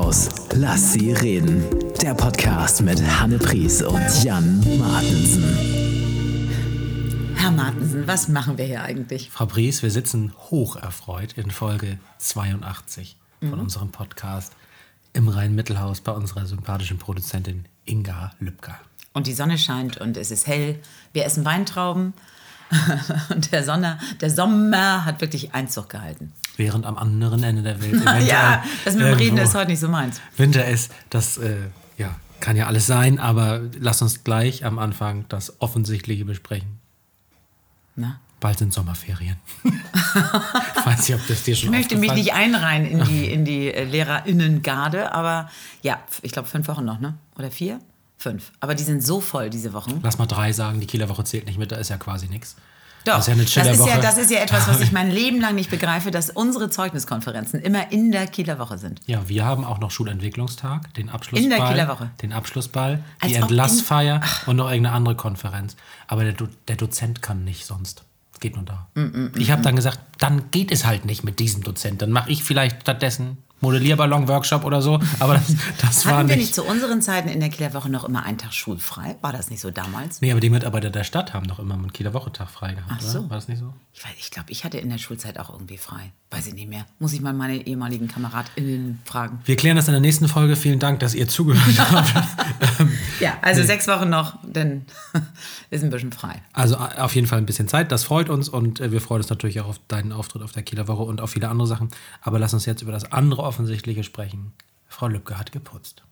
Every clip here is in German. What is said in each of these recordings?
Mittelhaus. Lass sie reden. Der Podcast mit Hanne Pries und Jan Martensen. Herr Martensen, was machen wir hier eigentlich? Frau Pries, wir sitzen hocherfreut in Folge 82 von Mhm. unserem Podcast im Rhein-Mittelhaus bei unserer sympathischen Produzentin Inga Lübcker. Und die Sonne scheint und es ist hell. Wir essen Weintrauben. und der, Sonne, der Sommer hat wirklich Einzug gehalten. Während am anderen Ende der Welt eventuell ja, das mit dem Reden ist heute nicht so meins. Winter ist, das äh, ja, kann ja alles sein, aber lass uns gleich am Anfang das Offensichtliche besprechen. Na? Bald sind Sommerferien. ich weiß nicht, ob das dir schon Ich möchte mich nicht einreihen in die, in die äh, LehrerInnengarde, aber ja, ich glaube fünf Wochen noch, ne? Oder vier? Fünf. Aber die sind so voll diese Wochen. Lass mal drei sagen, die Kieler Woche zählt nicht mit, da ist ja quasi nichts. Doch, Das ist ja eine das, ist ja, das ist ja etwas, was ich mein Leben lang nicht begreife, dass unsere Zeugniskonferenzen immer in der Kieler Woche sind. Ja, wir haben auch noch Schulentwicklungstag, den Abschlussball, In der Kieler Woche. den Abschlussball, Als die Entlassfeier und noch irgendeine andere Konferenz. Aber der, Do der Dozent kann nicht sonst. Es geht nur da. Mm, ich habe dann gesagt, dann geht es halt nicht mit diesem Dozent. Dann mache ich vielleicht stattdessen Modellierballon-Workshop oder so. Aber das, das war Hatten wir nicht. nicht zu unseren Zeiten in der Kieler Woche noch immer einen Tag schulfrei? War das nicht so damals? Nee, aber die Mitarbeiter der Stadt haben doch immer einen Kieler Wochentag frei gehabt, Ach so. oder? War das nicht so? Ich, weiß- ich glaube, ich hatte in der Schulzeit auch irgendwie frei. Weiß ich nicht mehr. Muss ich mal meine ehemaligen KameradInnen fragen. Wir klären das in der nächsten Folge. Vielen Dank, dass ihr zugehört habt. Ja, also sechs Wochen noch, dann ist ein bisschen frei. Also auf jeden Fall ein bisschen Zeit, das freut uns und äh, wir freuen uns natürlich auch auf deinen Auftritt auf der Kieler Woche und auf viele andere Sachen. Aber lass uns jetzt über das andere Offensichtliche sprechen. Frau Lübcke hat geputzt.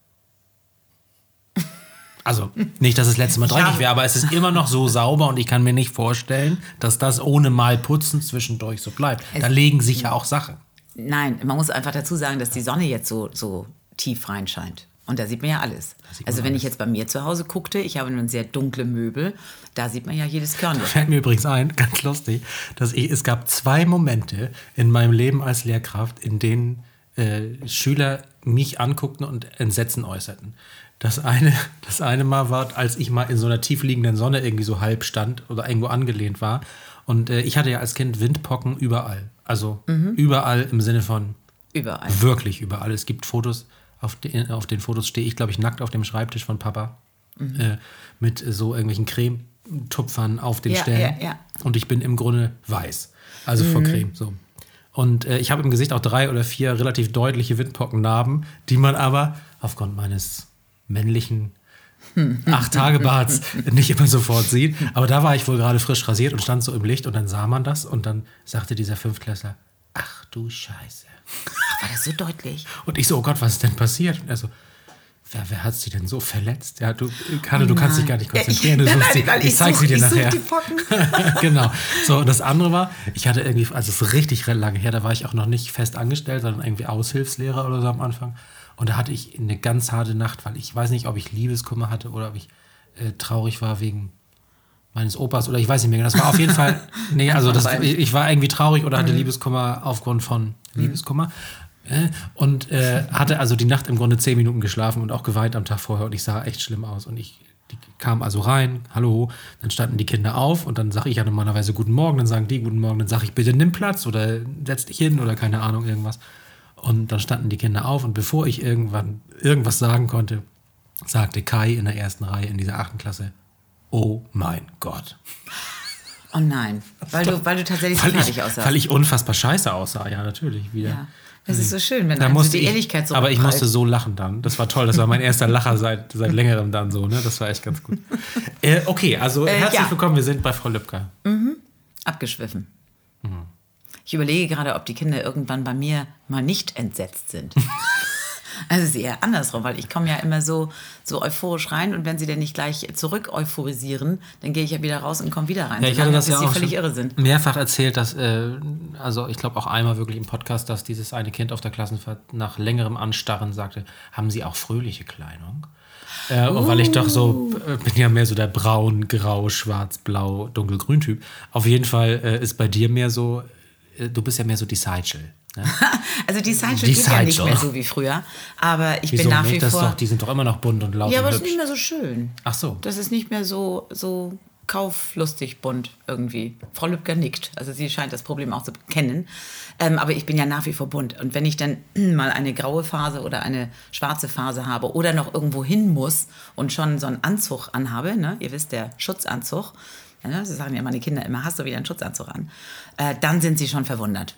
Also nicht, dass es letztes Mal dreckig habe- wäre, aber es ist immer noch so sauber und ich kann mir nicht vorstellen, dass das ohne mal putzen zwischendurch so bleibt. Da legen sich ja auch Sachen. Nein, man muss einfach dazu sagen, dass die Sonne jetzt so, so tief reinscheint. Und da sieht man ja alles. man Also wenn alles. ich jetzt bei mir zu Hause guckte, ich habe nun sehr dunkle Möbel, da sieht man ja jedes Körnchen. Fällt mir übrigens ein, ganz lustig, dass ich, es gab zwei Momente in meinem Leben als Lehrkraft, in denen äh, Schüler mich anguckten und Entsetzen äußerten. Das eine, das eine Mal war, als ich mal in so einer tiefliegenden Sonne irgendwie so halb stand oder irgendwo angelehnt war. Und äh, ich hatte ja als Kind Windpocken überall. Also überall im Sinne von Überall. Wirklich überall. Es gibt Fotos, auf den, auf den Fotos stehe ich, glaube ich, nackt auf dem Schreibtisch von Papa. Äh, mit so irgendwelchen Cremetupfern auf den Ja, Stellen. ja, ja. Und ich bin im Grunde weiß. Also vor Creme. So. Und äh, ich habe im Gesicht auch drei oder vier relativ deutliche Windpockennarben, die man aber aufgrund meines männlichen acht Tage Barts nicht immer sofort sieht. Aber da war ich wohl gerade frisch rasiert und stand so im Licht und dann sah man das und dann sagte dieser Fünftklässler, ach du Scheiße. War das so deutlich? Und ich so, oh Gott, was ist denn passiert? Und er so, wer, wer hat sie denn so verletzt? Ja, du, Kanne, du kannst dich gar nicht konzentrieren. Ja, du ich- suchst nein, sie, nein, ich, ich zeig such- sie dir nachher. genau. So, und das andere war, ich hatte irgendwie, also es ist richtig lange her, da war ich auch noch nicht fest angestellt, sondern irgendwie Aushilfslehrer oder so am Anfang. Und da hatte ich eine ganz harte Nacht, weil ich weiß nicht, ob ich Liebeskummer hatte oder ob ich äh, traurig war wegen meines Opas oder ich weiß nicht mehr. genau. Das war auf jeden Fall, nee, also das, ich ich war irgendwie traurig oder Mhm. hatte Liebeskummer aufgrund von Liebeskummer. Und äh, hatte also die Nacht im Grunde zehn Minuten geschlafen und auch geweint am Tag vorher und ich sah echt schlimm aus. Und ich die kam also rein, hallo, dann standen die Kinder auf und dann sage ich ja normalerweise Guten Morgen, dann sagen die Guten Morgen, dann sage ich bitte nimm Platz oder setz dich hin oder keine Ahnung, irgendwas. Und dann standen die Kinder auf und bevor ich irgendwann irgendwas sagen konnte, sagte Kai in der ersten Reihe in dieser achten Klasse, oh mein Gott. Oh nein, weil du, weil du tatsächlich so Weil fertig aussahst. weil ich unfassbar scheiße aussah, ja, natürlich. Wieder. ja. Das ist so schön, wenn Da einem so musste die ich, Ehrlichkeit so aber ich musste so lachen dann. Das war toll. Das war mein erster Lacher seit, seit längerem dann so. Ne? Das war echt ganz gut. äh, okay, also Äh, herzlich ja. willkommen. Wir sind bei Frau Lübcker. abgeschwiffen. Mhm. Ich überlege gerade, ob die Kinder irgendwann bei mir mal nicht entsetzt sind. also es ist eher andersrum, weil ich komme ja immer so, so euphorisch rein und wenn sie dann nicht gleich zurück euphorisieren, dann gehe ich ja wieder raus und komme wieder rein. Ja, ich hatte das ja sie auch völlig irre sind. mehrfach erzählt, dass, äh, also ich glaube auch einmal wirklich im Podcast, dass dieses eine Kind auf der Klassenfahrt nach längerem Anstarren sagte, haben Sie auch fröhliche Kleidung? Äh, und weil ich doch so, äh, bin ja mehr so der braun, grau, schwarz, blau, dunkelgrün Typ. Auf jeden Fall äh, ist bei dir mehr so, äh, du bist ja mehr so die Sideshow. Ne? Also die Sideshow geht ja nicht mehr so wie früher, aber ich Wieso bin nach wie? Das vor... doch, die sind doch immer noch bunt und laut ja, aber das ist nicht mehr so schön. Ach so. Das ist nicht mehr so, so kauflustig bunt irgendwie. Frau Lübcker nickt. Also sie scheint das Problem auch zu kennen. Ähm, aber ich bin ja nach wie vor bunt. Und wenn ich dann mal eine graue Phase oder eine schwarze Phase habe oder noch irgendwo hin muss und schon so einen Anzug anhabe, ne? ihr wisst, der Schutzanzug, ja, ne? sagen ja meine Kinder immer, hast du wieder einen Schutzanzug an, äh, dann sind sie schon verwundert.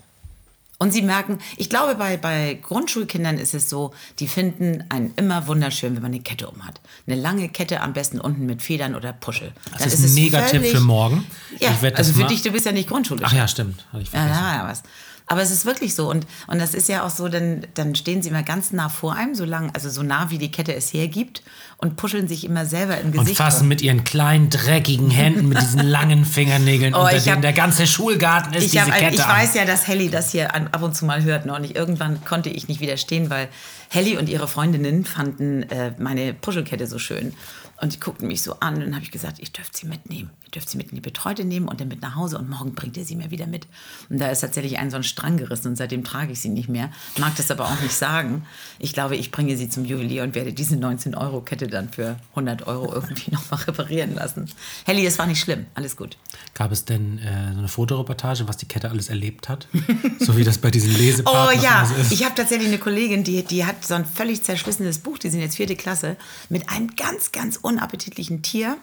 Und sie merken, ich glaube, bei, bei Grundschulkindern ist es so, die finden einen immer wunderschön, wenn man eine Kette um hat. Eine lange Kette, am besten unten mit Federn oder Puschel. Das ist ein Megatipp für morgen. Ja, Ich also das für dich, du bist ja nicht grundschulisch. Ach ja, stimmt. Hatte ich vergessen. ja, ja, was. Aber es ist wirklich so. Und, und das ist ja auch so, dann, dann stehen sie immer ganz nah vor einem, so lang, also so nah, wie die Kette es hergibt, und puscheln sich immer selber im Und Gesicht. fassen rum. mit ihren kleinen, dreckigen Händen, mit diesen langen Fingernägeln, Oh, unter ich denen hab- der ganze Schulgarten ist, ich, diese hab, Kette ich an. weiß ja, dass Helly das hier ab und zu mal hört. Ne? Und ich, irgendwann konnte ich nicht widerstehen, weil Helly und ihre Freundinnen fanden äh, meine Puschelkette so schön. Und die guckten mich so an und dann habe ich gesagt, ich dürfte sie mitnehmen. Ihr dürft sie mit in die Betreute nehmen und dann mit nach Hause und morgen bringt ihr sie mir wieder mit. Und da ist tatsächlich ein so ein Strang gerissen und seitdem trage ich sie nicht mehr. Mag das aber auch nicht sagen. Ich glaube, ich bringe sie zum Juwelier und werde diese 19-Euro-Kette dann für 100 Euro irgendwie nochmal reparieren lassen. Helly, es war nicht schlimm. Alles gut. Gab es denn äh, so eine Fotoreportage, was die Kette alles erlebt hat? so wie das bei diesen Oh Lesepartnern ja, so ist. ich habe tatsächlich eine Kollegin, die, die hat so ein völlig zerschlissenes Buch, die sind jetzt vierte Klasse, mit einem ganz, ganz unappetitlichen Tier,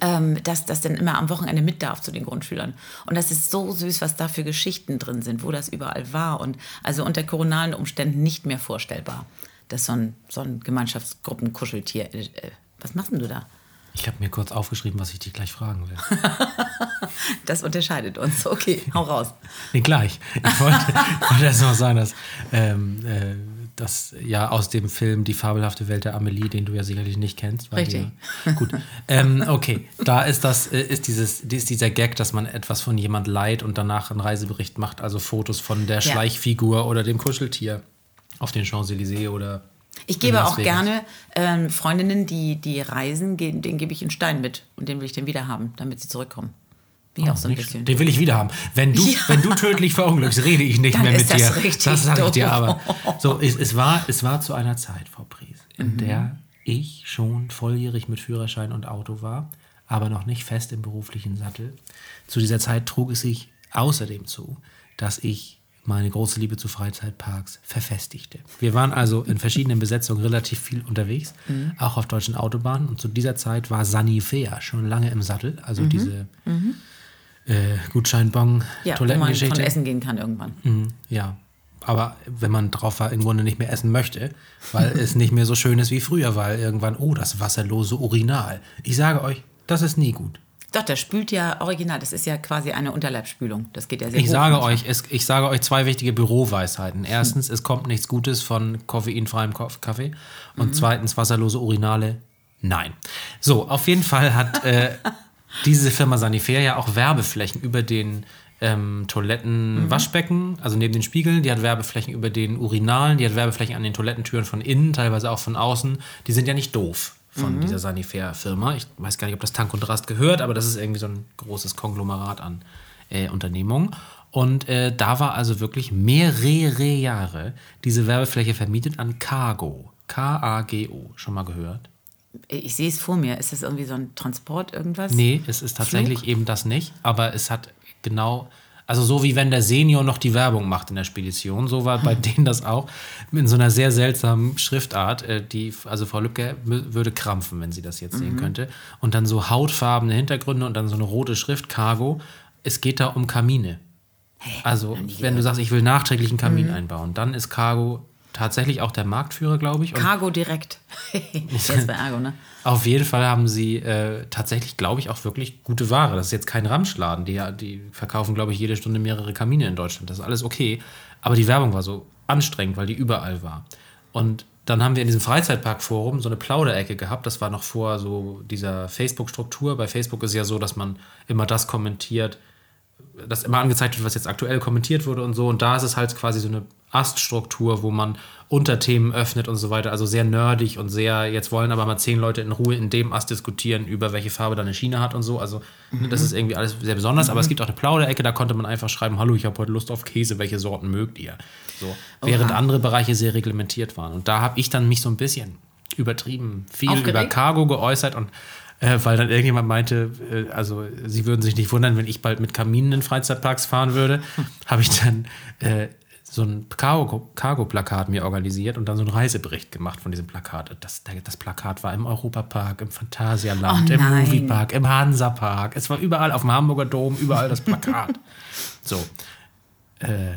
ähm, das, das dann immer am Wochenende mit darf zu den Grundschülern. Und das ist so süß, was da für Geschichten drin sind, wo das überall war und also unter koronalen Umständen nicht mehr vorstellbar. Das ist so ein, so ein Gemeinschaftsgruppenkuscheltier. Äh, was machst denn du da? Ich habe mir kurz aufgeschrieben, was ich dich gleich fragen will. Das unterscheidet uns. Okay, hau raus. Nee, gleich. Ich wollte, wollte erst noch sagen, dass ähm, äh, das ja aus dem Film Die fabelhafte Welt der Amelie, den du ja sicherlich nicht kennst. Richtig. Du, gut. Ähm, okay, da ist das, äh, ist dieses, ist dieser Gag, dass man etwas von jemand leiht und danach einen Reisebericht macht, also Fotos von der Ja. Schleichfigur oder dem Kuscheltier auf den Champs-Élysées oder. Ich in gebe auch gerne ähm, Freundinnen, die, die reisen, denen gebe ich einen Stein mit und den will ich dann wieder haben, damit sie zurückkommen. Bin auch so ein Nicht- bisschen. Den will ich wieder haben. Wenn du, Ja. wenn du tödlich verunglückst, rede ich nicht Dann mehr mit ist das dir. richtig das sage ich dir aber. So, es, es, war, es war zu einer Zeit, Frau Pries, in Mhm. der ich schon volljährig mit Führerschein und Auto war, aber noch nicht fest im beruflichen Sattel. Zu dieser Zeit trug es sich außerdem zu, dass ich meine große Liebe zu Freizeitparks verfestigte. Wir waren also in verschiedenen Besetzungen relativ viel unterwegs, Mhm. auch auf deutschen Autobahnen. Und zu dieser Zeit war Sanifair schon lange im Sattel, also Mhm. diese äh, Gutscheinbon, ja, wo man von Toilettengeschichte. essen gehen kann irgendwann. Mhm, ja. Aber wenn man drauf war, im Grunde nicht mehr essen möchte, weil es nicht mehr so schön ist wie früher, weil irgendwann, oh, das wasserlose Urinal. Ich sage euch, das ist nie gut. Doch, das spült ja original. Das ist ja quasi eine Unterleibsspülung. Das geht ja sehr Ich hoch sage manchmal. euch, es, ich sage euch zwei wichtige Büroweisheiten. Erstens, es kommt nichts Gutes von koffeinfreiem Ko- Kaffee. Und zweitens, wasserlose Urinale, nein. So, auf jeden Fall hat äh, diese Firma Sanifair ja auch Werbeflächen über den ähm, Toilettenwaschbecken, also neben den Spiegeln. Die hat Werbeflächen über den Urinalen, die hat Werbeflächen an den Toilettentüren von innen, teilweise auch von außen. Die sind ja nicht doof von dieser Sanifair-Firma. Ich weiß gar nicht, ob das Tank und Rast gehört, aber das ist irgendwie so ein großes Konglomerat an äh, Unternehmungen. Und äh, da war also wirklich mehrere Jahre diese Werbefläche vermietet an Cargo. K-A-G-O. Schon mal gehört? Ich sehe es vor mir. Ist das irgendwie so ein Transport, irgendwas? Nee, es ist tatsächlich eben das nicht, aber es hat genau, also so wie wenn der Senior noch die Werbung macht in der Spedition, so war bei denen das auch in so einer sehr seltsamen Schriftart, äh, die, also Frau Lübcke würde krampfen, wenn sie das jetzt sehen könnte. Und dann so hautfarbene Hintergründe und dann so eine rote Schrift, Cargo. Es geht da um Kamine. Also, wenn du sagst, ich will nachträglich einen Kamin einbauen, dann ist Cargo tatsächlich auch der Marktführer, glaube ich. Und Cargo direkt. Jetzt bei Argo, ne? auf jeden Fall haben sie äh, tatsächlich, glaube ich, auch wirklich gute Ware. Das ist jetzt kein Ramschladen. Die, die verkaufen, glaube ich, jede Stunde mehrere Kamine in Deutschland. Das ist alles okay. Aber die Werbung war so anstrengend, weil die überall war. Und dann haben wir in diesem Freizeitparkforum so eine Plauderecke gehabt. Das war noch vor so dieser Facebook-Struktur. Bei Facebook ist ja so, dass man immer das kommentiert, dass immer angezeigt wird, was jetzt aktuell kommentiert wurde und so. Und da ist es halt quasi so eine Aststruktur, wo man Unterthemen öffnet und so weiter. Also sehr nerdig und sehr, jetzt wollen aber mal zehn Leute in Ruhe in dem Ast diskutieren, über welche Farbe da eine Schiene hat und so. Also ne, das ist irgendwie alles sehr besonders. Aber es gibt auch eine Plauderecke, da konnte man einfach schreiben, hallo, ich habe heute Lust auf Käse, welche Sorten mögt ihr? So. Während andere Bereiche sehr reglementiert waren. Und da habe ich dann mich so ein bisschen übertrieben viel Aufgeregt? über Cargo geäußert und Äh, weil dann irgendjemand meinte, äh, also sie würden sich nicht wundern, wenn ich bald mit Kaminen in Freizeitparks fahren würde, habe ich dann äh, so ein Cargo- Cargo-Plakat mir organisiert und dann so einen Reisebericht gemacht von diesem Plakat. Das, das Plakat war im Europapark, im Phantasialand, Oh im. Moviepark, im Hansapark. Es war überall auf dem Hamburger Dom, überall das Plakat. so. Äh,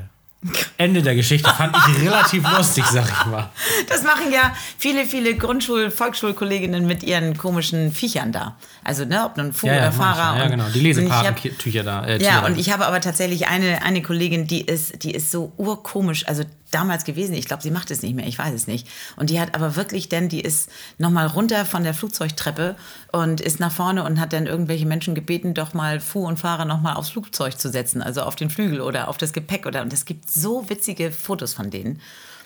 Ende der Geschichte fand ich relativ lustig, sag ich mal. Das machen ja viele, viele Grundschul-, Volksschulkolleginnen mit ihren komischen Viechern da. Also, ne, ob nun Fu Ja, ja, oder Fahrer. Ja, genau. Die Lesepatentücher da. Äh, Ja, und ich habe aber tatsächlich eine, eine Kollegin, die ist, die ist so urkomisch, also damals gewesen. Ich glaube, sie macht es nicht mehr, ich weiß es nicht. Und die hat aber wirklich, denn die ist nochmal runter von der Flugzeugtreppe und ist nach vorne und hat dann irgendwelche Menschen gebeten, doch mal Fu und Fahrer nochmal aufs Flugzeug zu setzen, also auf den Flügel oder auf das Gepäck oder. Und es gibt so witzige Fotos von denen.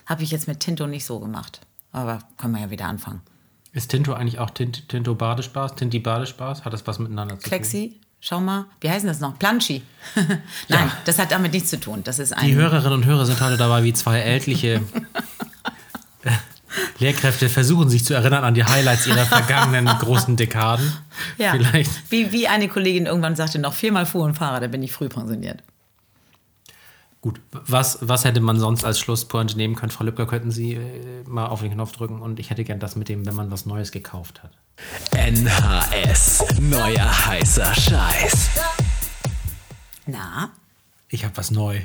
Habe ich jetzt mit Tinto nicht so gemacht. Aber können wir ja wieder anfangen. Ist Tinto eigentlich auch Tint, Tinto Badespaß? Tinti Badespaß? Hat das was miteinander zu tun? Klexi, schau mal, wie heißen das noch? Planschi. Nein, das hat damit nichts zu tun. Das ist ein. Die Hörerinnen und Hörer sind heute dabei wie zwei ältliche Lehrkräfte, versuchen sich zu erinnern an die Highlights ihrer vergangenen großen Dekaden. Ja, Vielleicht. Wie, wie eine Kollegin irgendwann sagte, noch viermal Fuhr und Fahrer, da bin ich früh pensioniert. Gut, was, was hätte man sonst als Schlusspointe nehmen können? Frau Lübcker, könnten Sie äh, mal auf den Knopf drücken und ich hätte gern das mit dem, wenn man was Neues gekauft hat. NHS. Neuer heißer Scheiß. Na, Ich habe was neu.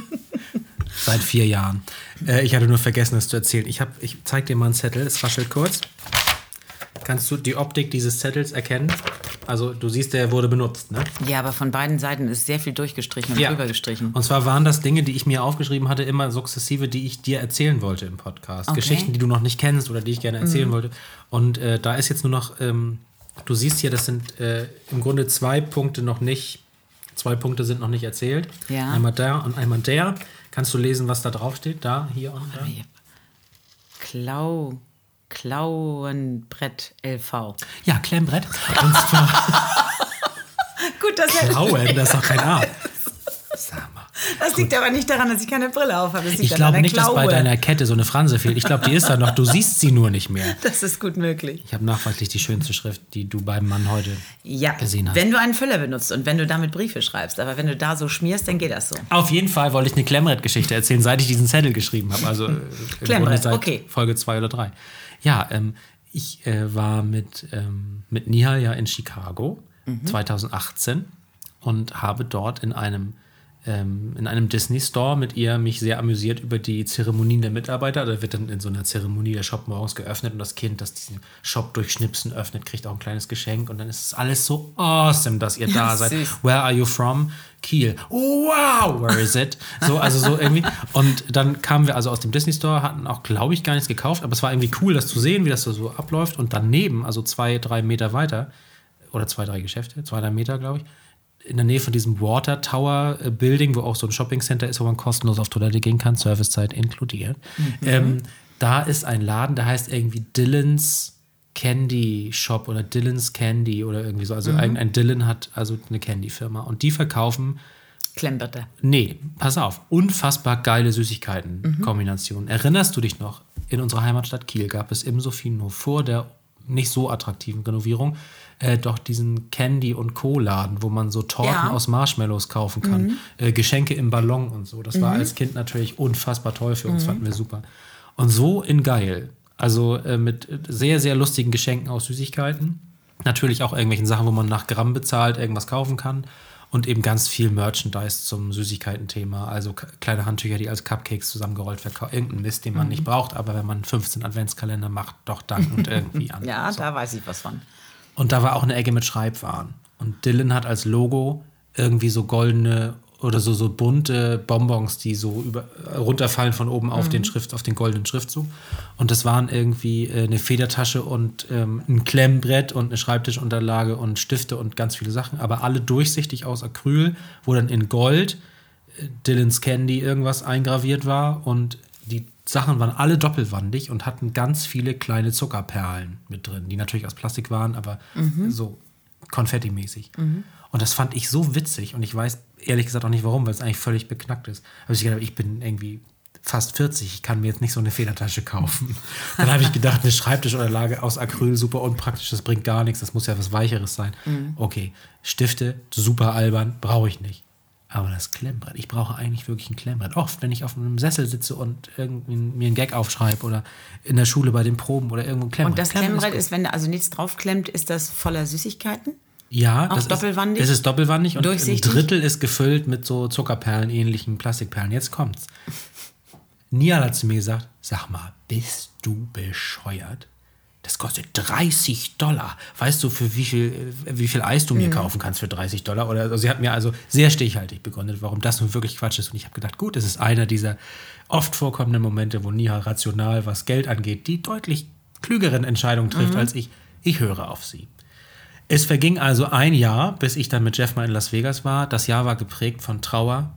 Seit vier Jahren. Äh, ich hatte nur vergessen, das zu erzählen. Ich, hab, ich zeig dir mal einen Zettel, es raschelt kurz. Kannst du die Optik dieses Zettels erkennen? Also du siehst, der wurde benutzt, ne? ja, aber von beiden Seiten ist sehr viel durchgestrichen und rübergestrichen. Und zwar waren das Dinge, die ich mir aufgeschrieben hatte, immer sukzessive, die ich dir erzählen wollte im Podcast. Okay. Geschichten, die du noch nicht kennst oder die ich gerne erzählen wollte. Und äh, da ist jetzt nur noch, ähm, du siehst hier, das sind äh, im Grunde zwei Punkte noch nicht, zwei Punkte sind noch nicht erzählt. Ja. Einmal der und einmal der. Kannst du lesen, was da drauf steht? Da, hier und da. Klau, Klauenbrett LV. Ja, Klemmbrett. Und zwar Gut, das, Klauen, das ist doch kein A. Sag mal. das liegt aber nicht daran, dass ich keine Brille auf habe. Ich glaube nicht, dass bei Klaue. deiner Kette so eine Franse fehlt. Ich glaube, die ist da noch. Du siehst sie nur nicht mehr. Das ist gut möglich. Ich habe nachweislich die schönste Schrift, die du beim Mann heute Ja, gesehen hast. wenn du einen Füller benutzt und wenn du damit Briefe schreibst. Aber wenn du da so schmierst, dann geht das so. Auf jeden Fall wollte ich eine Klemmbrett-Geschichte erzählen, seit ich diesen Zettel geschrieben habe. Also äh, Klemmbrett, okay. Folge zwei oder drei. Ja, ähm, ich äh, war mit, ähm, mit Nihal ja in Chicago Mhm. 2018 und habe dort in einem ähm, in einem Disney Store mit ihr mich sehr amüsiert über die Zeremonien der Mitarbeiter. Da wird dann in so einer Zeremonie der Shop morgens geöffnet und das Kind, das diesen Shop durch Schnipsen öffnet, kriegt auch ein kleines Geschenk und dann ist es alles so awesome, dass ihr da Ja, seid. süß. Where are you from? Kiel. Wow, where is it? So, also so irgendwie. Und dann kamen wir also aus dem Disney Store, hatten auch, glaube ich, gar nichts gekauft, aber es war irgendwie cool, das zu sehen, wie das so, so abläuft. Und daneben, also zwei, drei Meter weiter, oder zwei, drei Geschäfte, zwei, drei Meter, glaube ich, in der Nähe von diesem Water Tower äh, Building, wo auch so ein Shopping Center ist, wo man kostenlos auf Toilette gehen kann, Servicezeit inkludiert. Ähm, da ist ein Laden, der heißt irgendwie Dylan's Candy Shop oder Dylan's Candy oder irgendwie so. Also ein, ein Dylan hat also eine Candy-Firma und die verkaufen Klemmbrette. Nee, pass auf. Unfassbar geile Süßigkeiten-Kombinationen. Erinnerst du dich noch? In unserer Heimatstadt Kiel gab es im Sofino vor der nicht so attraktiven Renovierung äh, doch diesen Candy- und Co-Laden, wo man so Torten Ja. aus Marshmallows kaufen kann. Äh, Geschenke im Ballon und so. Das war als Kind natürlich unfassbar toll für uns, fanden wir super. Und so in geil. Also äh, mit sehr, sehr lustigen Geschenken aus Süßigkeiten. Natürlich auch irgendwelchen Sachen, wo man nach Gramm bezahlt, irgendwas kaufen kann. Und eben ganz viel Merchandise zum Süßigkeiten-Thema. Also kleine Handtücher, die als Cupcakes zusammengerollt verkaufen. Irgendein Mist, den man nicht braucht, aber wenn man 15 Adventskalender macht, doch dann und irgendwie an. Ja, so. da weiß ich was von. Und da war auch eine Ecke mit Schreibwaren. Und Dylan hat als Logo irgendwie so goldene oder so, so bunte Bonbons, die so über, runterfallen von oben auf den Schrift, auf den goldenen Schriftzug. Und das waren irgendwie äh, eine Federtasche und ähm, ein Klemmbrett und eine Schreibtischunterlage und Stifte und ganz viele Sachen, aber alle durchsichtig aus Acryl, wo dann in Gold äh, Dylan's Candy irgendwas eingraviert war und Sachen waren alle doppelwandig und hatten ganz viele kleine Zuckerperlen mit drin, die natürlich aus Plastik waren, aber so konfettimäßig. Und das fand ich so witzig und ich weiß ehrlich gesagt auch nicht warum, weil es eigentlich völlig beknackt ist. Aber ich gedacht, ich bin irgendwie fast 40, ich kann mir jetzt nicht so eine Federtasche kaufen. Dann habe ich gedacht, eine Schreibtischunterlage aus Acryl, super unpraktisch, das bringt gar nichts, das muss ja was Weicheres sein. Okay, Stifte, super albern, brauche ich nicht. Aber das Klemmbrett, ich brauche eigentlich wirklich ein Klemmbrett. Oft, wenn ich auf einem Sessel sitze und irgendwie mir einen Gag aufschreibe oder in der Schule bei den Proben oder irgendwo ein Klemmbrett. Und das Klemmbrett Klemmbrett gut. ist, wenn da also nichts draufklemmt, ist das voller Süßigkeiten? Ja, Auch das doppelwandig? Ist, es ist doppelwandig und ein? Drittel ist gefüllt mit so Zuckerperlen, ähnlichen Plastikperlen. Jetzt kommt's. Nial hat zu mir gesagt, sag mal, bist du bescheuert? Das kostet 30 Dollar. Weißt du, für wie viel, äh, wie viel Eis du Mhm. mir kaufen kannst für 30 Dollar? Oder also sie hat mir also sehr stichhaltig begründet, warum das nun wirklich Quatsch ist. Und ich habe gedacht, gut, es ist einer dieser oft vorkommenden Momente, wo Nihal rational, was Geld angeht, die deutlich klügeren Entscheidungen trifft Mhm. als ich. Ich höre auf sie. Es verging also ein Jahr, bis ich dann mit Jeff mal in Las Vegas war. Das Jahr war geprägt von Trauer,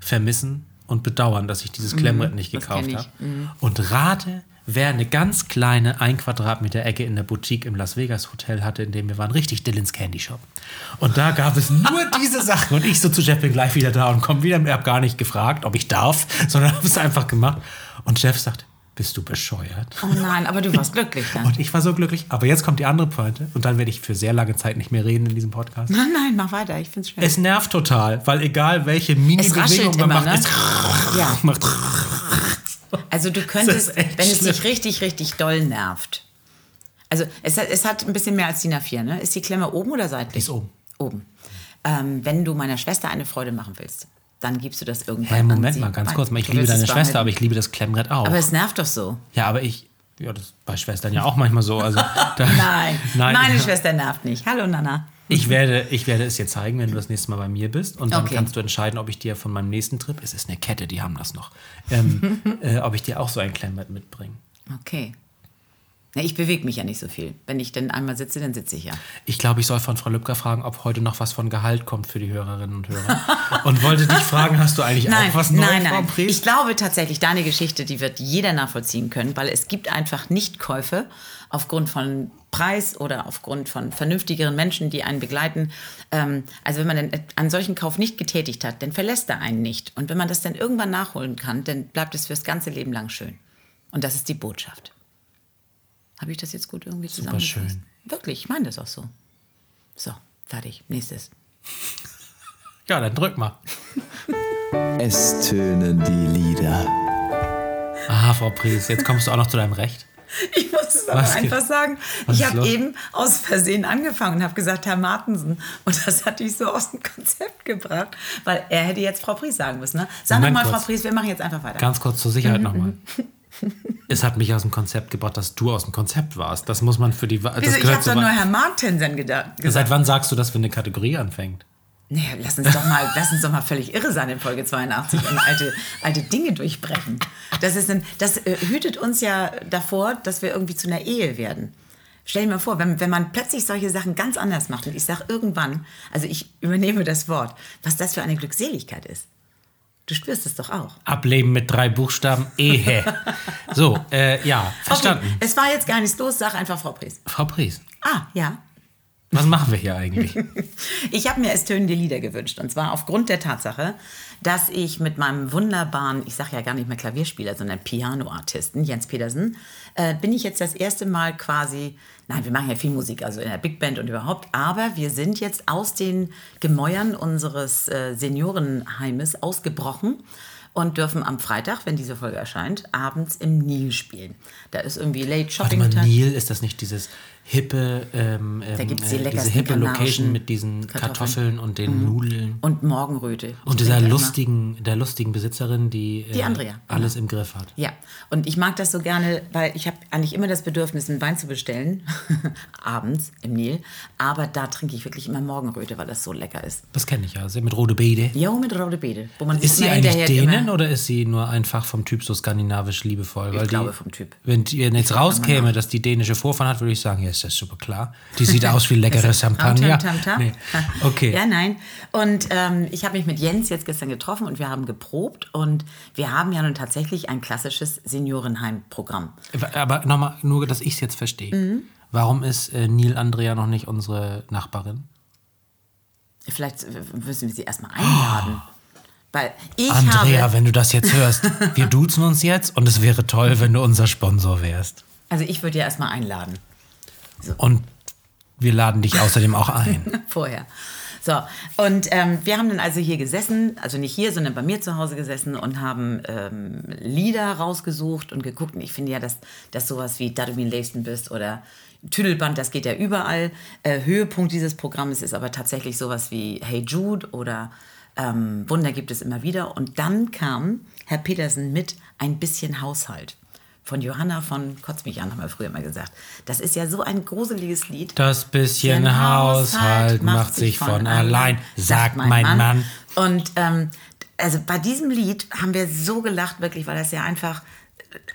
Vermissen und Bedauern, dass ich dieses Klemmbrett nicht das gekauft habe. Und rate, wer eine ganz kleine ein Quadratmeter Ecke in der Boutique im Las Vegas Hotel hatte, in dem wir waren, richtig Dillons Candy Shop. Und da gab es nur diese Sachen. Und ich so zu Jeff bin gleich wieder da und komme wieder. Ich habe gar nicht gefragt, ob ich darf, sondern habe es einfach gemacht. Und Jeff sagt, bist du bescheuert? Oh nein, aber du warst glücklich dann. Und ich war so glücklich. Aber jetzt kommt die andere Pointe. Und dann werde ich für sehr lange Zeit nicht mehr reden in diesem Podcast. Nein, nein, mach weiter, ich find's schön. Es nervt total, weil egal welche Es Mini-Bewegung man immer, macht, ne? es Ja. macht. Also du könntest, wenn es dich richtig, richtig doll nervt. Also es hat, es hat ein bisschen mehr als DIN A4, ne? Ist die Klemme oben oder seitlich? Die ist oben. Oben. Ähm, wenn du meiner Schwester eine Freude machen willst, dann gibst du das irgendwann Hey, an Moment sie. mal, ganz kurz. mal. Ich liebe deine es Schwester, aber ich liebe das Klemmbrett auch. Aber es nervt doch so. ja, aber ich. Ja, das ist bei Schwestern ja auch manchmal so. Also, Nein, Nein. meine Schwester nervt nicht. Hallo Nana. Ich werde, ich werde es dir zeigen, wenn du das nächste Mal bei mir bist. Und dann Okay. kannst du entscheiden, ob ich dir von meinem nächsten Trip, es ist eine Kette, die haben das noch, ähm, äh, ob ich dir auch so ein Klemmbrett mitbringe. Okay. Ich bewege mich ja nicht so viel. Wenn ich denn einmal sitze, dann sitze ich ja. Ich glaube, ich soll von Frau Lübcker fragen, ob heute noch was von Gehalt kommt für die Hörerinnen und Hörer. und wollte dich fragen, hast du eigentlich Nein, auch was Neues, nein, Frau nein. Priest? Ich glaube tatsächlich, deine Geschichte, die wird jeder nachvollziehen können, weil es gibt einfach Nichtkäufe aufgrund von Preis oder aufgrund von vernünftigeren Menschen, die einen begleiten. Ähm, also wenn man einen solchen Kauf nicht getätigt hat, dann verlässt er einen nicht. Und wenn man das dann irgendwann nachholen kann, dann bleibt es fürs ganze Leben lang schön. Und das ist die Botschaft. Habe ich das jetzt gut irgendwie Super zusammengefasst? schön. Wirklich, ich meine das auch so. So, fertig. Nächstes. Ja, dann drück mal. Es tönen die Lieder. Ah, Frau Priest, jetzt kommst du auch noch zu deinem Recht. Ich muss es aber einfach sagen. was ich habe eben aus Versehen angefangen und habe gesagt, Herr Martensen. Und das hat dich so aus dem Konzept gebracht, weil er hätte jetzt Frau Pries sagen müssen. Ne? Sag nochmal, Frau. Pries, wir machen jetzt einfach weiter. Ganz kurz zur Sicherheit nochmal. Es hat mich aus dem Konzept gebracht, dass du aus dem Konzept warst. Das muss man für die. Wieso, ich habe doch nur weit- Herr Martensen gedacht. Seit wann sagst du das, wenn eine Kategorie anfängt? Nee, lass uns doch mal, lass uns doch mal völlig irre sein in Folge 82 und alte, alte Dinge durchbrechen. Das, ist ein, das äh, hütet uns ja davor, dass wir irgendwie zu einer Ehe werden. Stell dir mal vor, wenn, wenn man plötzlich solche Sachen ganz anders macht und ich sage irgendwann, also ich übernehme das Wort, was das für eine Glückseligkeit ist. Du spürst es doch auch. Ableben mit drei Buchstaben. Ehe. So, äh, ja, verstanden. Okay, es war jetzt gar nichts los, sag einfach Frau Pries. Frau Priest, Ah, ja. Was machen wir hier eigentlich? Ich habe mir es tönende Lieder gewünscht. Und zwar aufgrund der Tatsache, dass ich mit meinem wunderbaren, ich sage ja gar nicht mehr Klavierspieler, sondern Pianoartisten, Jens Petersen, äh, bin ich jetzt das erste Mal quasi, nein, wir machen ja viel Musik, also in der Big Band und überhaupt, aber wir sind jetzt aus den Gemäuern unseres äh, Seniorenheimes ausgebrochen und dürfen am Freitag, wenn diese Folge erscheint, abends im Nil spielen. Da ist irgendwie Late Warte Shopping mal, Time. Nil, ist das nicht dieses hippe, ähm, Da ähm, gibt's die äh, diese hippe Location mit diesen Kartoffeln. Mhm. Kartoffeln, und den Nudeln? Und Morgenröte. Ich Und dieser immer- lustigen, der lustigen Besitzerin, die, Die äh, Andrea, alles im Griff hat. Ja, und ich mag das so gerne, weil ich habe eigentlich immer das Bedürfnis, einen Wein zu bestellen, abends im Nil. Aber da trinke ich wirklich immer Morgenröte, weil das so lecker ist. Das kenne ich ja. Sie mit rote Beete. Jo, mit rote Beete. Wo man Ist sie eigentlich Dänen oder ist sie nur einfach vom Typ so skandinavisch liebevoll? Weil glaube die, vom Typ. Wenn die jetzt rauskäme, dass die dänische Vorfahren hat, würde ich sagen, ja, ist das super klar. Die sieht aus wie leckere Champagner. Tam, tam, tam. Nee. Okay. Ja, nein. Und ähm, ich habe mich mit Jens jetzt gestern getroffen und wir haben geprobt. Und wir haben ja nun tatsächlich ein klassisches Seniorenheimprogramm. Aber nochmal, nur, dass ich es jetzt verstehe. Mhm. Warum ist äh, Neil Andrea noch nicht unsere Nachbarin? Vielleicht äh, müssen wir sie erstmal einladen. Weil ich Andrea, habe, wenn du das jetzt hörst, wir duzen uns jetzt und es wäre toll, wenn du unser Sponsor wärst. also ich würde ja erstmal einladen. Und wir laden dich außerdem auch ein. vorher. So, und ähm, wir haben dann also hier gesessen, also nicht hier, sondern bei mir zu Hause gesessen und haben ähm, Lieder rausgesucht und geguckt. Und ich finde ja, dass, dass sowas wie Da du bist oder Tüdelband, das geht ja überall. Äh, Höhepunkt dieses Programmes ist aber tatsächlich sowas wie Hey Jude oder ähm, Wunder gibt es immer wieder. Und dann kam Herr Petersen mit ein bisschen Haushalt. Von Johanna von Kotz mich an, haben wir früher mal gesagt. Das ist ja so ein gruseliges Lied. Das bisschen Ein Haushalt macht sich von allein, sagt mein Mann. Und ähm, also bei diesem Lied haben wir so gelacht, wirklich, weil das ja einfach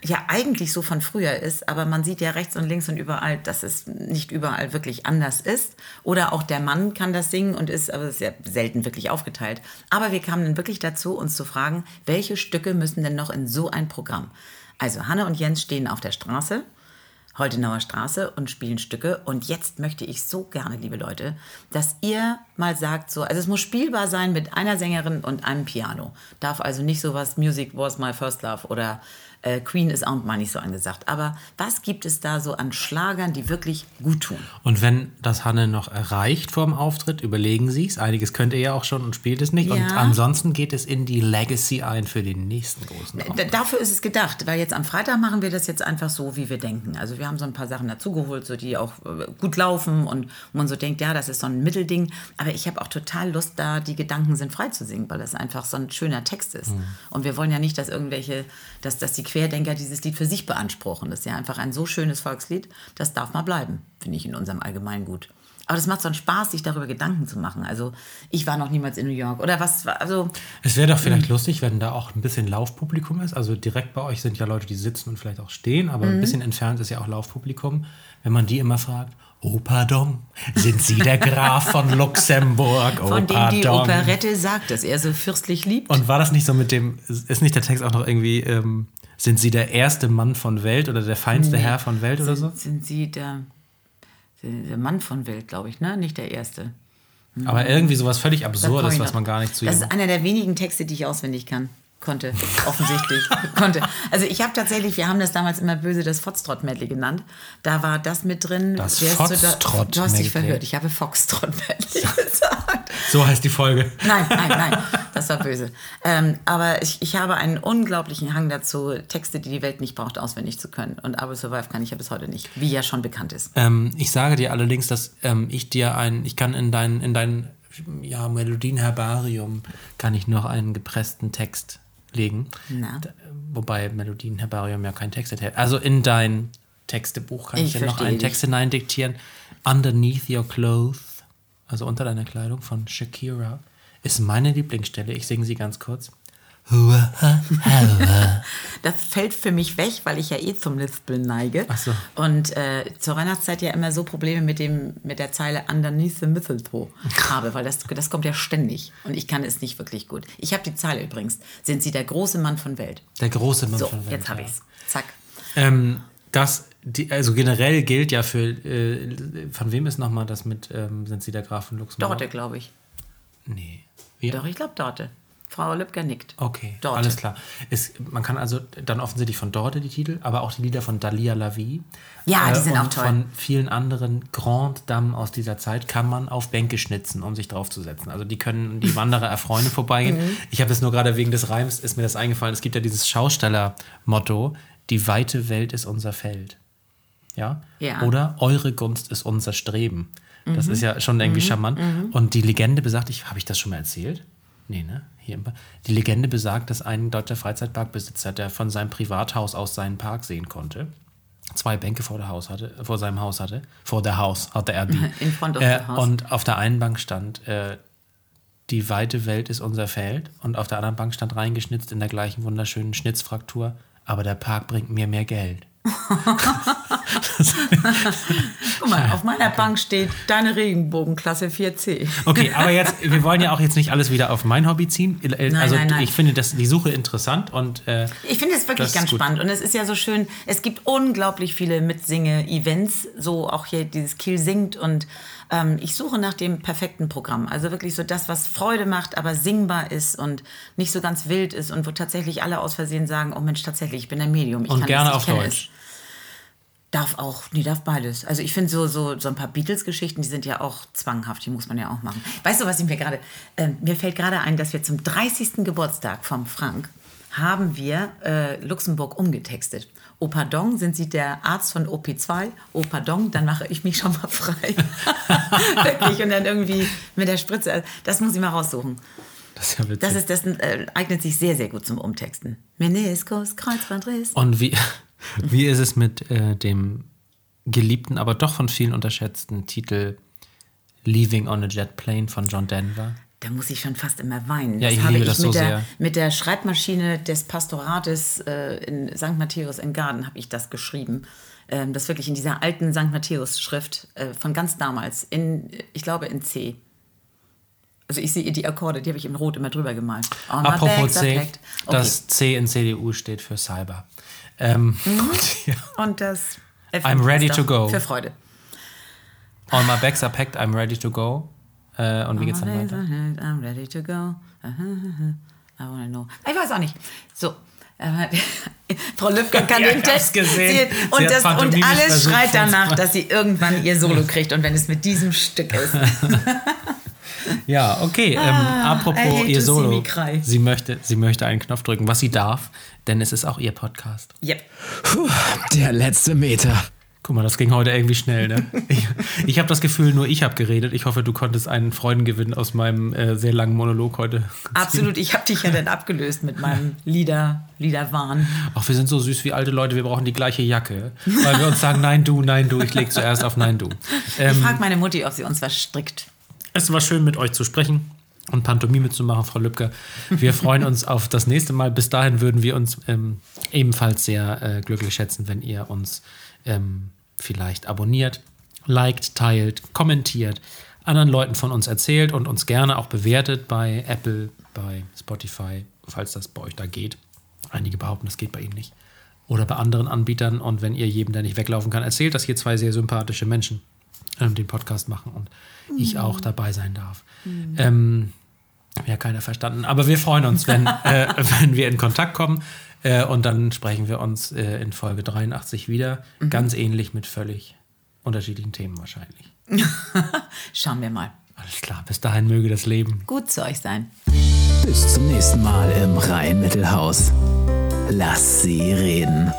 ja eigentlich so von früher ist, aber man sieht ja rechts und links und überall, dass es nicht überall wirklich anders ist. Oder auch der Mann kann das singen und ist, aber es ist ja selten wirklich aufgeteilt. Aber wir kamen dann wirklich dazu, uns zu fragen, welche Stücke müssen denn noch in so ein Programm? Also Hanne und Jens stehen auf der Straße Holtenauer Straße und spielen Stücke. Und jetzt möchte ich so gerne, liebe Leute, dass ihr mal sagt, so, also es muss spielbar sein mit einer Sängerin und einem Piano. Darf also nicht sowas Music was my first love oder äh, Queen ist auch mal nicht so angesagt. Aber was gibt es da so an Schlagern, die wirklich gut tun? Und wenn das Hanne noch erreicht vorm Auftritt, überlegen Sie es. Einiges könnt ihr ja auch schon und spielt es nicht. Und Ja. ansonsten geht es in die Legacy ein für den nächsten großen D Auftritt. dafür ist es gedacht, weil jetzt am Freitag machen wir das jetzt einfach so, wie wir denken. Also wir haben so ein paar Sachen dazugeholt, so die auch äh, gut laufen und man so denkt, ja, das ist so ein Mittelding. Aber ich habe auch total Lust, da die Gedanken sind frei zu singen, weil das einfach so ein schöner Text ist. Und wir wollen ja nicht, dass irgendwelche, dass, dass die Querdenker dieses Lied für sich beanspruchen. Das ist ja einfach ein so schönes Volkslied, das darf mal bleiben, finde ich in unserem Allgemeingut. Aber das macht so einen Spaß, sich darüber Gedanken zu machen. Also ich war noch niemals in New York oder was, war- also Es wäre doch vielleicht lustig, wenn da auch ein bisschen Laufpublikum ist. Also direkt bei euch sind ja Leute, die sitzen und vielleicht auch stehen, aber Mhm. ein bisschen entfernt ist ja auch Laufpublikum. Wenn man die immer fragt, oh pardon, sind Sie der Graf von Luxemburg? Oh von dem die pardon. Operette sagt, dass er so fürstlich liebt. Und war das nicht so mit dem, ist nicht der Text auch noch irgendwie, ähm, sind Sie der erste Mann von Welt oder der feinste Herr von Welt oder so? sind, sind Sie der, der Mann von Welt, glaube ich, ne? Nicht der Erste. Aber irgendwie sowas völlig Absurdes, was man gar nicht zu Das ist einer der wenigen Texte, die ich auswendig kann. Konnte, offensichtlich. konnte. Also ich habe tatsächlich, wir haben das damals immer böse das Foxtrot-Medley genannt. Da war das mit drin. Das Foxtrot-Medley. Du hast dich verhört. Ich habe Foxtrot-Medley gesagt. So heißt die Folge. Nein, nein, nein, das war böse. Ähm, aber ich, ich habe einen unglaublichen Hang dazu, Texte, die die Welt nicht braucht, auswendig zu können. Und I Will Survive kann ich ja bis heute nicht, wie ja schon bekannt ist. Ähm, ich sage dir allerdings, dass ähm, ich dir ein, ich kann in dein, in dein ja, Melodienherbarium kann ich noch einen gepressten Text legen. Na? Wobei Melodienherbarium ja keinen Text enthält. Also in dein Textebuch kann ich, Ich dir noch einen dich. Text hineindiktieren. Underneath Your Clothes, also unter deiner Kleidung von Shakira, ist meine Lieblingsstelle. Ich singe sie ganz kurz. Das fällt für mich weg, weil ich ja eh zum Lispeln neige. Ach so. Und äh, zur Weihnachtszeit ja immer so Probleme mit, dem, mit der Zeile Underneath the Mistletoe habe, weil das, das kommt ja ständig. Und ich kann es nicht wirklich gut. Ich habe die Zeile übrigens. Sind Sie der große Mann von Welt? Der große Mann So, von Welt. jetzt habe ja. ich's. Zack. Ähm, das, die, also generell gilt ja für, äh, von wem ist nochmal das mit, ähm, sind Sie der Graf von Luxemburg? Dorte, glaube ich. Nee. Ja. Doch, ich glaube Dorte. Frau Lübcker nickt. Okay, Dorte. alles klar. Ist, man kann also dann offensichtlich von Dorte die Titel, aber auch die Lieder von Dalia Lavie. Ja, die sind und auch toll. Von vielen anderen Grand Damen aus dieser Zeit kann man auf Bänke schnitzen, um sich draufzusetzen. Also die können die Wanderer erfreuen vorbeigehen. Mhm. Ich habe es nur gerade wegen des Reims, ist mir das eingefallen. Es gibt ja dieses Schausteller-Motto, die weite Welt ist unser Feld. Ja? Ja. Oder eure Gunst ist unser Streben. Mhm. Das ist ja schon irgendwie charmant. Und die Legende besagt, ich, habe ich das schon mal erzählt? Nee, ne? Hier im Ba- Die Legende besagt, dass ein deutscher Freizeitparkbesitzer, der von seinem Privathaus aus seinen Park sehen konnte, zwei Bänke vor, der Haus hatte, vor seinem Haus hatte, vor der Haus hatte er die. In front of äh, the house. Und auf der einen Bank stand, äh, die weite Welt ist unser Feld. Und auf der anderen Bank stand reingeschnitzt in der gleichen wunderschönen Schnitzfraktur, aber der Park bringt mir mehr Geld. Guck mal, auf meiner Bank steht deine Regenbogenklasse 4C. Okay, aber jetzt, wir wollen ja auch jetzt nicht alles wieder auf mein Hobby ziehen. Äh, also nein, nein. ich finde das, die Suche interessant und äh, Ich finde es wirklich ganz spannend und es ist ja so schön, es gibt unglaublich viele Mitsinge-Events, so auch hier dieses Kiel singt und ähm, ich suche nach dem perfekten Programm. Also wirklich so das, was Freude macht, aber singbar ist und nicht so ganz wild ist und wo tatsächlich alle aus Versehen sagen, oh Mensch, tatsächlich, ich bin ein Medium. Ich Und kann gerne ich auf Deutsch. Es. Darf auch, nee, darf beides. Also ich finde so, so, so ein paar Beatles-Geschichten, die sind ja auch zwanghaft, die muss man ja auch machen. Weißt du, was ich mir gerade, ähm, mir fällt gerade ein, dass wir zum 30. Geburtstag vom Frank haben wir äh, Luxemburg umgetextet. Oh pardon, sind Sie der Arzt von OP2? Oh pardon, dann mache ich mich schon mal frei. Wirklich, und dann irgendwie mit der Spritze. Das muss ich mal raussuchen. Das ist ja witzig. Das, ist, das äh, eignet sich sehr, sehr gut zum Umtexten. Meniskus, Kreuzbandriss. Und wie, wie ist es mit äh, dem geliebten, aber doch von vielen unterschätzten Titel Leaving on a Jet Plane von John Denver? Da muss ich schon fast immer weinen. Ja, ich habe liebe das mit so der, sehr. Mit der Schreibmaschine des Pastorates äh, in St. Matthäus in Garden habe ich das geschrieben. Ähm, das wirklich in dieser alten St. Matthäus-Schrift äh, von ganz damals, in, ich glaube in C. Also ich sehe die Akkorde, die habe ich in Rot immer drüber gemalt. My Apropos C. Okay. das C in CDU steht für Cyber. Ähm, Mhm. und ja. Und das F I'm ready to go. Für Freude. All my bags are packed, I'm ready to go. Äh, und wie geht's dann weiter? I'm ready to go. I wanna know. Ich weiß auch nicht. So. äh, Frau Lübcker kann Ja, den ich hab's Text gesehen. Sie, Sie und, hat das, und alles versucht, schreit danach, dass sie irgendwann ihr Solo kriegt und wenn es mit diesem Stück ist. Ja, okay. Ähm, I apropos ihr Solo. Sie möchte, sie möchte einen Knopf drücken, was sie darf, denn es ist auch ihr Podcast. Yep. Puh, der letzte Meter. Guck mal, das ging heute irgendwie schnell, ne? Ich, ich habe das Gefühl, nur ich habe geredet. Ich hoffe, du konntest einen Freudengewinn aus meinem äh, sehr langen Monolog heute. Absolut. Ich habe dich ja dann abgelöst mit meinem Lieder, Liederwahn. Ach, wir sind so süß wie alte Leute, wir brauchen die gleiche Jacke. Weil wir uns sagen, nein, du, nein, du. Ich leg zuerst auf Nein, du. Ich Ähm, frage meine Mutti, ob sie uns was strickt. Es war schön, mit euch zu sprechen und Pantomime zu machen, Frau Lübcker. Wir freuen uns auf das nächste Mal. Bis dahin würden wir uns ähm, ebenfalls sehr äh, glücklich schätzen, wenn ihr uns ähm, vielleicht abonniert, liked, teilt, kommentiert, anderen Leuten von uns erzählt und uns gerne auch bewertet bei Apple, bei Spotify, falls das bei euch da geht. Einige behaupten, das geht bei ihnen nicht. Oder bei anderen Anbietern. Und wenn ihr jedem, der nicht weglaufen kann, erzählt, dass hier zwei sehr sympathische Menschen ähm, den Podcast machen und ich auch dabei sein darf. Ähm, ja, keiner verstanden. Aber wir freuen uns, wenn, äh, wenn wir in Kontakt kommen. Äh, und dann sprechen wir uns äh, in Folge 83 wieder. Ganz ähnlich mit völlig unterschiedlichen Themen wahrscheinlich. Schauen wir mal. Alles klar, bis dahin möge das Leben. Gut zu euch sein. Bis zum nächsten Mal im Rhein-Mittelhaus. Lass sie reden.